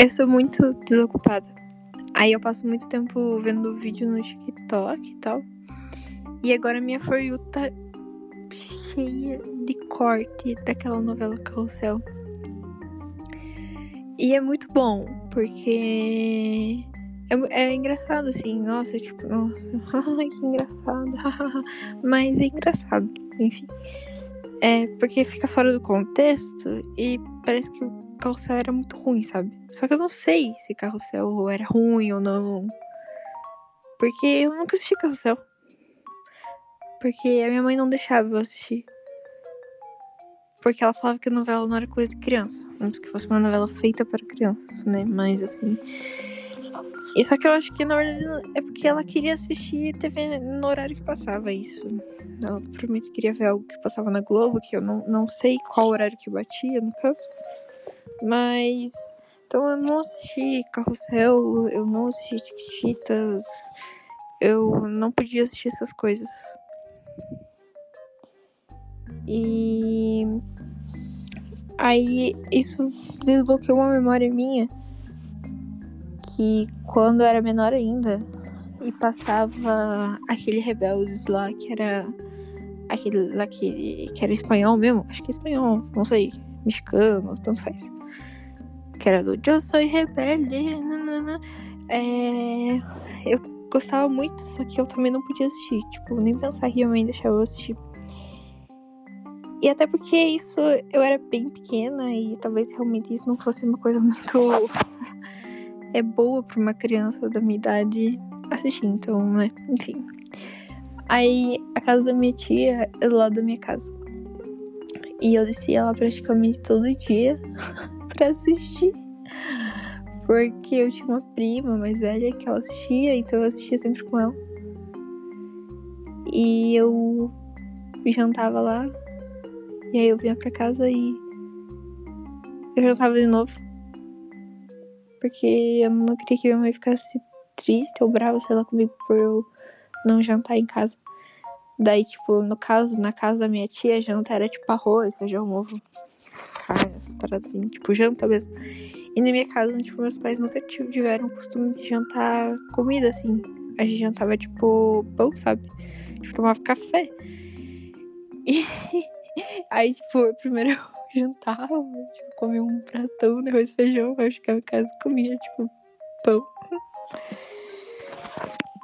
Eu sou muito desocupada. Aí eu passo muito tempo vendo vídeo no TikTok e tal. E agora minha For You tá cheia de corte daquela novela Carrossel. E é muito bom, porque é, é engraçado, assim, nossa, tipo, nossa, que engraçado, mas é engraçado, enfim. É porque fica fora do contexto e parece que carrossel era muito ruim, sabe? Só que eu não sei se carrossel era ruim ou não. Porque eu nunca assisti carrossel. Porque a minha mãe não deixava eu assistir. Porque ela falava que a novela não era coisa de criança. Muito que fosse uma novela feita para crianças, né? Mas assim. E só que eu acho que na verdade é porque ela queria assistir TV no horário que passava isso. Ela provavelmente queria ver algo que passava na Globo, que eu não, não sei qual horário que batia, no caso. Mas. Então eu não assisti Carrossel, eu não assisti Chiquititas, eu não podia assistir essas coisas. E. Aí isso desbloqueou uma memória minha que quando eu era menor ainda e passava aquele Rebeldes lá que era aquele lá que, que era espanhol mesmo, acho que é espanhol, não sei, mexicano, tanto faz. Que era do Eu sou rebelde. Nanana. É, eu gostava muito, só que eu também não podia assistir. Tipo, nem pensar que minha mãe deixava eu assistir. E até porque isso eu era bem pequena e talvez realmente isso não fosse uma coisa muito é boa para uma criança da minha idade assistir, então, né? Enfim. Aí a casa da minha tia é do lado da minha casa. E eu descia lá praticamente todo dia para assistir. Porque eu tinha uma prima mais velha que ela assistia, então eu assistia sempre com ela. E eu jantava lá. E aí eu vinha pra casa e eu jantava de novo porque eu não queria que minha mãe ficasse triste ou brava, sei lá, comigo por eu não jantar em casa. Daí, tipo, no caso, na casa da minha tia, janta era tipo arroz, feijão, ovo, essas paradas assim, tipo, janta mesmo. E na minha casa, tipo, meus pais nunca tiveram o costume de jantar comida, assim. A gente jantava, tipo, pão, sabe? Tipo, tomava café. E aí, tipo, primeiro jantava, tipo, comia um pratão de arroz e feijão, eu ficava em casa e comia, tipo, pão.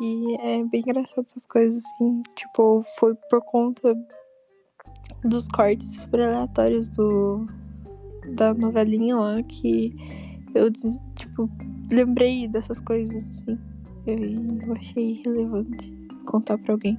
E é bem engraçado essas coisas, assim. Tipo, foi por conta dos cortes super aleatórios do da novelinha lá que eu, tipo, lembrei dessas coisas, assim. Eu, eu achei relevante contar pra alguém.